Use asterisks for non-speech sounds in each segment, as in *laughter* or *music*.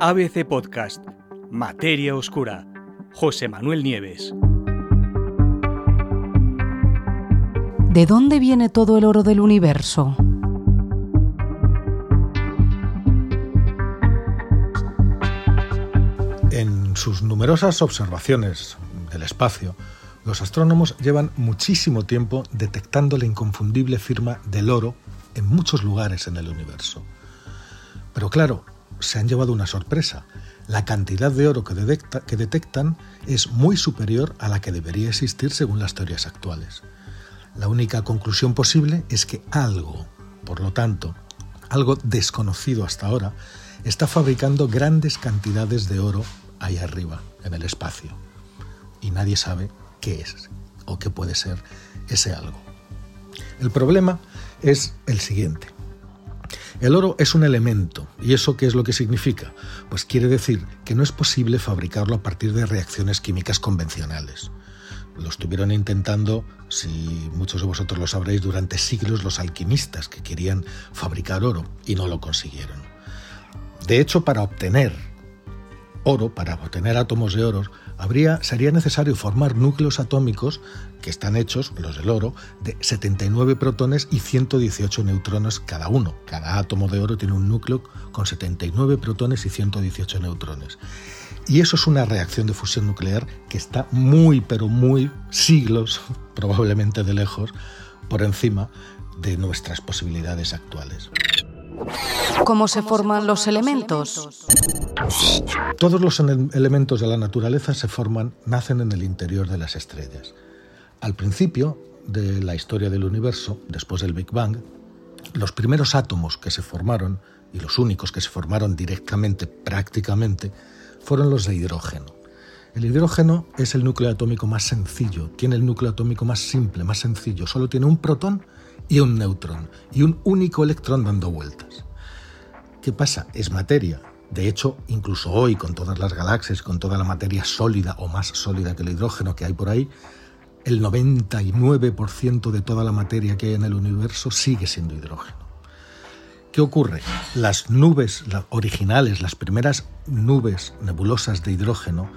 ABC Podcast, Materia Oscura, José Manuel Nieves. ¿De dónde viene todo el oro del universo? En sus numerosas observaciones del espacio, los astrónomos llevan muchísimo tiempo detectando la inconfundible firma del oro en muchos lugares en el universo. Pero claro, se han llevado una sorpresa. La cantidad de oro que, que detectan es muy superior a la que debería existir según las teorías actuales. La única conclusión posible es que algo, por lo tanto, algo desconocido hasta ahora, está fabricando grandes cantidades de oro ahí arriba, en el espacio. Y nadie sabe qué es o qué puede ser ese algo. El problema es el siguiente. El oro es un elemento, ¿y eso qué es lo que significa? Pues quiere decir que no es posible fabricarlo a partir de reacciones químicas convencionales. Lo estuvieron intentando, si muchos de vosotros lo sabréis, durante siglos los alquimistas que querían fabricar oro y no lo consiguieron. De hecho, para obtener oro, para obtener átomos de oro, habría, sería necesario formar núcleos atómicos que están hechos, los del oro, de 79 protones y 118 neutrones cada uno. Cada átomo de oro tiene un núcleo con 79 protones y 118 neutrones. Y eso es una reacción de fusión nuclear que está muy, pero muy siglos, probablemente de lejos, por encima de nuestras posibilidades actuales. ¿Cómo se forman los elementos? Todos los elementos de la naturaleza se forman, nacen en el interior de las estrellas. Al principio de la historia del universo, después del Big Bang, los primeros átomos que se formaron, y los únicos que se formaron directamente, prácticamente, fueron los de hidrógeno. El hidrógeno es el núcleo atómico más sencillo, tiene el núcleo atómico más simple, más sencillo, solo tiene un protón y un neutrón, y un único electrón dando vueltas. ¿Qué pasa? Es materia. De hecho, incluso hoy, con todas las galaxias, con toda la materia sólida o más sólida que el hidrógeno que hay por ahí, el 99% de toda la materia que hay en el universo sigue siendo hidrógeno. ¿Qué ocurre? Las nubes originales, las primeras nubes nebulosas de hidrógeno,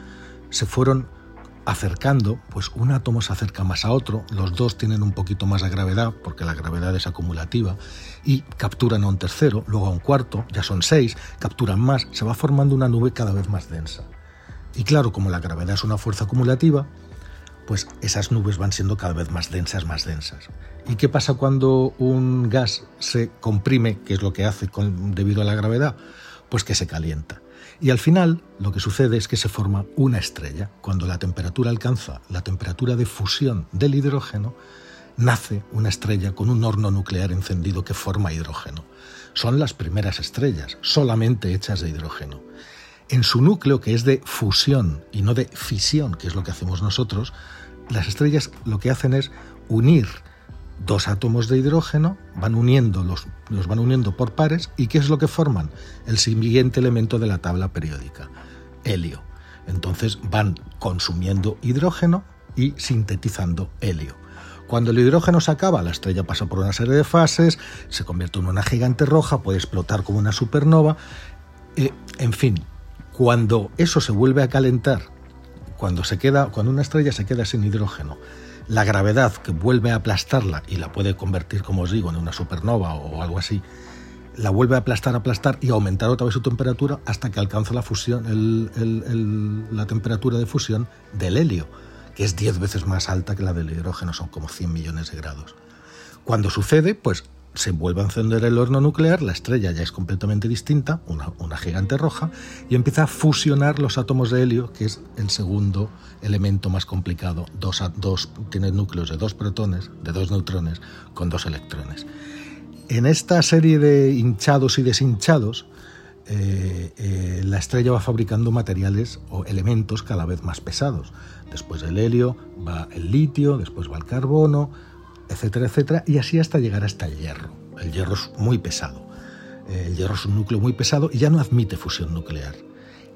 se fueron acercando, pues un átomo se acerca más a otro, los dos tienen un poquito más de gravedad, porque la gravedad es acumulativa, y capturan a un tercero, luego a un cuarto, ya son seis, capturan más, se va formando una nube cada vez más densa. Y claro, como la gravedad es una fuerza acumulativa, pues esas nubes van siendo cada vez más densas, más densas. ¿Y qué pasa cuando un gas se comprime, que es lo que hace debido a la gravedad? Pues que se calienta. Y al final lo que sucede es que se forma una estrella. Cuando la temperatura alcanza la temperatura de fusión del hidrógeno, nace una estrella con un horno nuclear encendido que forma hidrógeno. Son las primeras estrellas, solamente hechas de hidrógeno. En su núcleo, que es de fusión y no de fisión, que es lo que hacemos nosotros, las estrellas lo que hacen es unir dos átomos de hidrógeno, van uniendo los, van uniendo por pares y ¿qué es lo que forman? El siguiente elemento de la tabla periódica, helio. Entonces van consumiendo hidrógeno y sintetizando helio. Cuando el hidrógeno se acaba, la estrella pasa por una serie de fases, se convierte en una gigante roja, puede explotar como una supernova. Eh, en fin, cuando eso se vuelve a calentar, cuando, se queda, cuando una estrella se queda sin hidrógeno, la gravedad que vuelve a aplastarla y la puede convertir, como os digo, en una supernova o algo así, la vuelve a aplastar, aplastar y aumentar otra vez su temperatura hasta que alcanza la fusión, la temperatura de fusión del helio, que es 10 veces más alta que la del hidrógeno, son como 100 millones de grados. Cuando sucede, pues se vuelve a encender el horno nuclear, la estrella ya es completamente distinta, una, gigante roja, y empieza a fusionar los átomos de helio, que es el segundo elemento más complicado. Dos, dos, tiene núcleos de dos protones, de dos neutrones, con dos electrones. En esta serie de hinchados y deshinchados, eh, eh, la estrella va fabricando materiales o elementos cada vez más pesados. Después del helio va el litio, después va el carbono, etcétera, etcétera, y así hasta llegar hasta el hierro. El hierro es muy pesado. El hierro es un núcleo muy pesado y ya no admite fusión nuclear.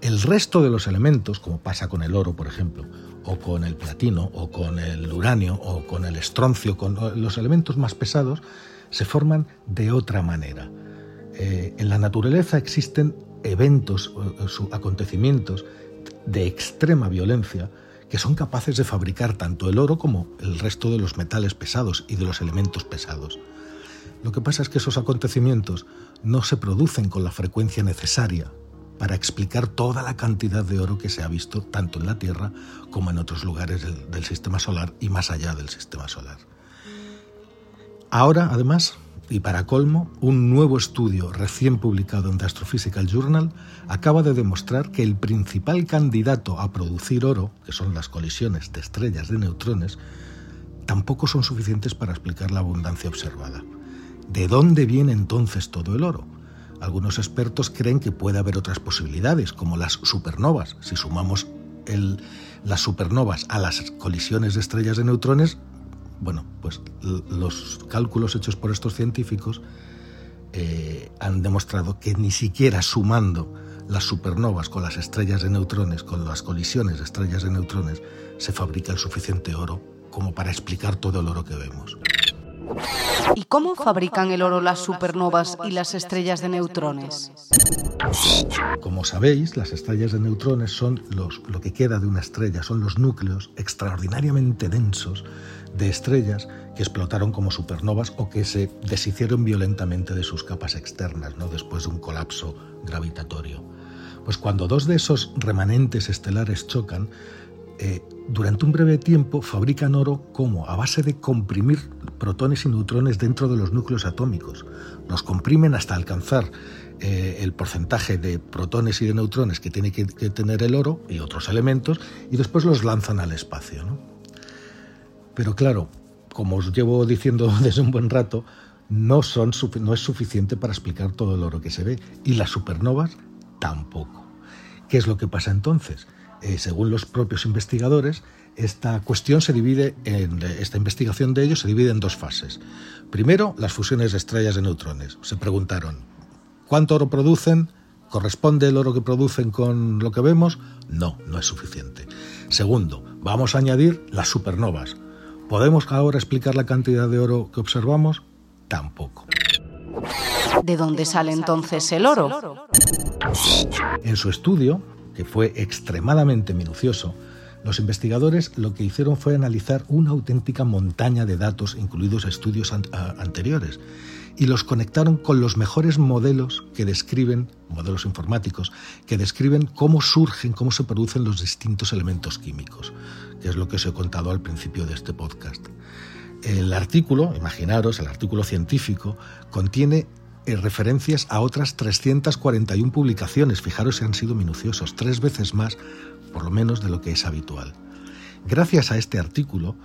El resto de los elementos, como pasa con el oro, por ejemplo, o con el platino, o con el uranio, o con el estroncio, con los elementos más pesados, se forman de otra manera. Eh, en la naturaleza existen eventos, acontecimientos de extrema violencia que son capaces de fabricar tanto el oro como el resto de los metales pesados y de los elementos pesados. Lo que pasa es que esos acontecimientos no se producen con la frecuencia necesaria para explicar toda la cantidad de oro que se ha visto tanto en la Tierra como en otros lugares del, sistema solar y más allá del sistema solar. Ahora, además, y para colmo, un nuevo estudio recién publicado en The Astrophysical Journal acaba de demostrar que el principal candidato a producir oro, que son las colisiones de estrellas de neutrones, tampoco son suficientes para explicar la abundancia observada. ¿De dónde viene entonces todo el oro? Algunos expertos creen que puede haber otras posibilidades, como las supernovas. Si sumamos las supernovas a las colisiones de estrellas de neutrones, bueno, pues los cálculos hechos por estos científicos eh, han demostrado que ni siquiera sumando las supernovas con las estrellas de neutrones, con las colisiones de estrellas de neutrones, se fabrica el suficiente oro como para explicar todo el oro que vemos. ¿Y cómo fabrican el oro las supernovas y las estrellas de neutrones? Como sabéis, las estrellas de neutrones son los, lo que queda de una estrella, son los núcleos extraordinariamente densos de estrellas que explotaron como supernovas o que se deshicieron violentamente de sus capas externas, ¿no? después de un colapso gravitatorio. Pues cuando dos de esos remanentes estelares chocan, eh, durante un breve tiempo fabrican oro como a base de comprimir protones y neutrones dentro de los núcleos atómicos. Los comprimen hasta alcanzar eh, el porcentaje de protones y de neutrones que tiene que, tener el oro y otros elementos y después los lanzan al espacio. Pero claro, como os llevo diciendo *laughs* desde un buen rato, no, son, no es suficiente para explicar todo el oro que se ve y las supernovas tampoco. ¿Qué es lo que pasa entonces? Eh, según los propios investigadores, esta cuestión se divide en esta investigación de ellos se divide en dos fases. Primero, las fusiones de estrellas de neutrones. Se preguntaron ¿cuánto oro producen? ¿Corresponde el oro que producen con lo que vemos? No, no es suficiente. Segundo, vamos a añadir las supernovas. ¿Podemos ahora explicar la cantidad de oro que observamos? Tampoco. ¿De dónde sale entonces el oro? En su estudio, que fue extremadamente minucioso, los investigadores lo que hicieron fue analizar una auténtica montaña de datos, incluidos estudios anteriores, y los conectaron con los mejores modelos que describen, modelos informáticos, que describen cómo surgen, cómo se producen los distintos elementos químicos, que es lo que os he contado al principio de este podcast. El artículo, imaginaros, el artículo científico, contiene eh, referencias a otras 341 publicaciones, fijaros si han sido minuciosos, tres veces más, por lo menos, de lo que es habitual. Gracias a este artículo,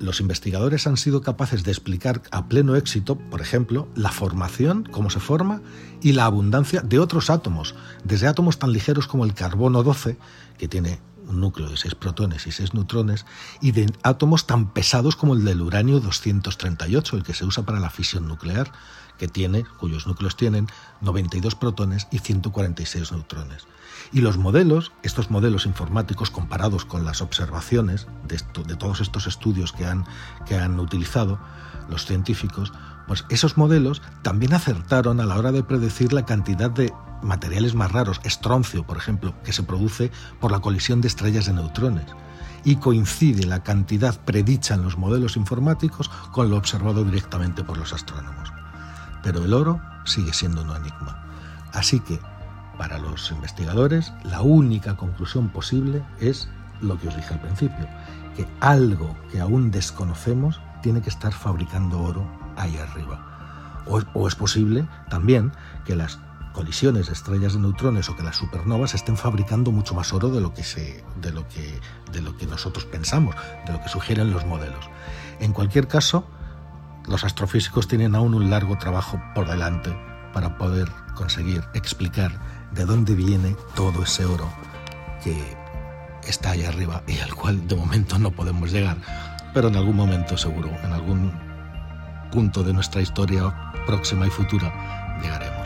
los investigadores han sido capaces de explicar a pleno éxito, por ejemplo, la formación, cómo se forma, y la abundancia de otros átomos, desde átomos tan ligeros como el carbono 12, que tiene un núcleo de 6 protones y 6 neutrones, y de átomos tan pesados como el del uranio 238, el que se usa para la fisión nuclear, que tiene, cuyos núcleos tienen 92 protones y 146 neutrones. Y los modelos, estos modelos informáticos comparados con las observaciones de, de todos estos estudios que han, que han utilizado los científicos, pues esos modelos también acertaron a la hora de predecir la cantidad de materiales más raros, estroncio, por ejemplo, que se produce por la colisión de estrellas de neutrones. Y coincide la cantidad predicha en los modelos informáticos con lo observado directamente por los astrónomos pero el oro sigue siendo un enigma. Así que, para los investigadores, la única conclusión posible es lo que os dije al principio, que algo que aún desconocemos tiene que estar fabricando oro ahí arriba. O, es posible también que las colisiones de estrellas de neutrones o que las supernovas estén fabricando mucho más oro de lo que se, de lo que de lo que nosotros pensamos, de lo que sugieren los modelos. En cualquier caso, los astrofísicos tienen aún un largo trabajo por delante para poder conseguir explicar de dónde viene todo ese oro que está ahí arriba y al cual de momento no podemos llegar, pero en algún momento seguro, en algún punto de nuestra historia próxima y futura, llegaremos.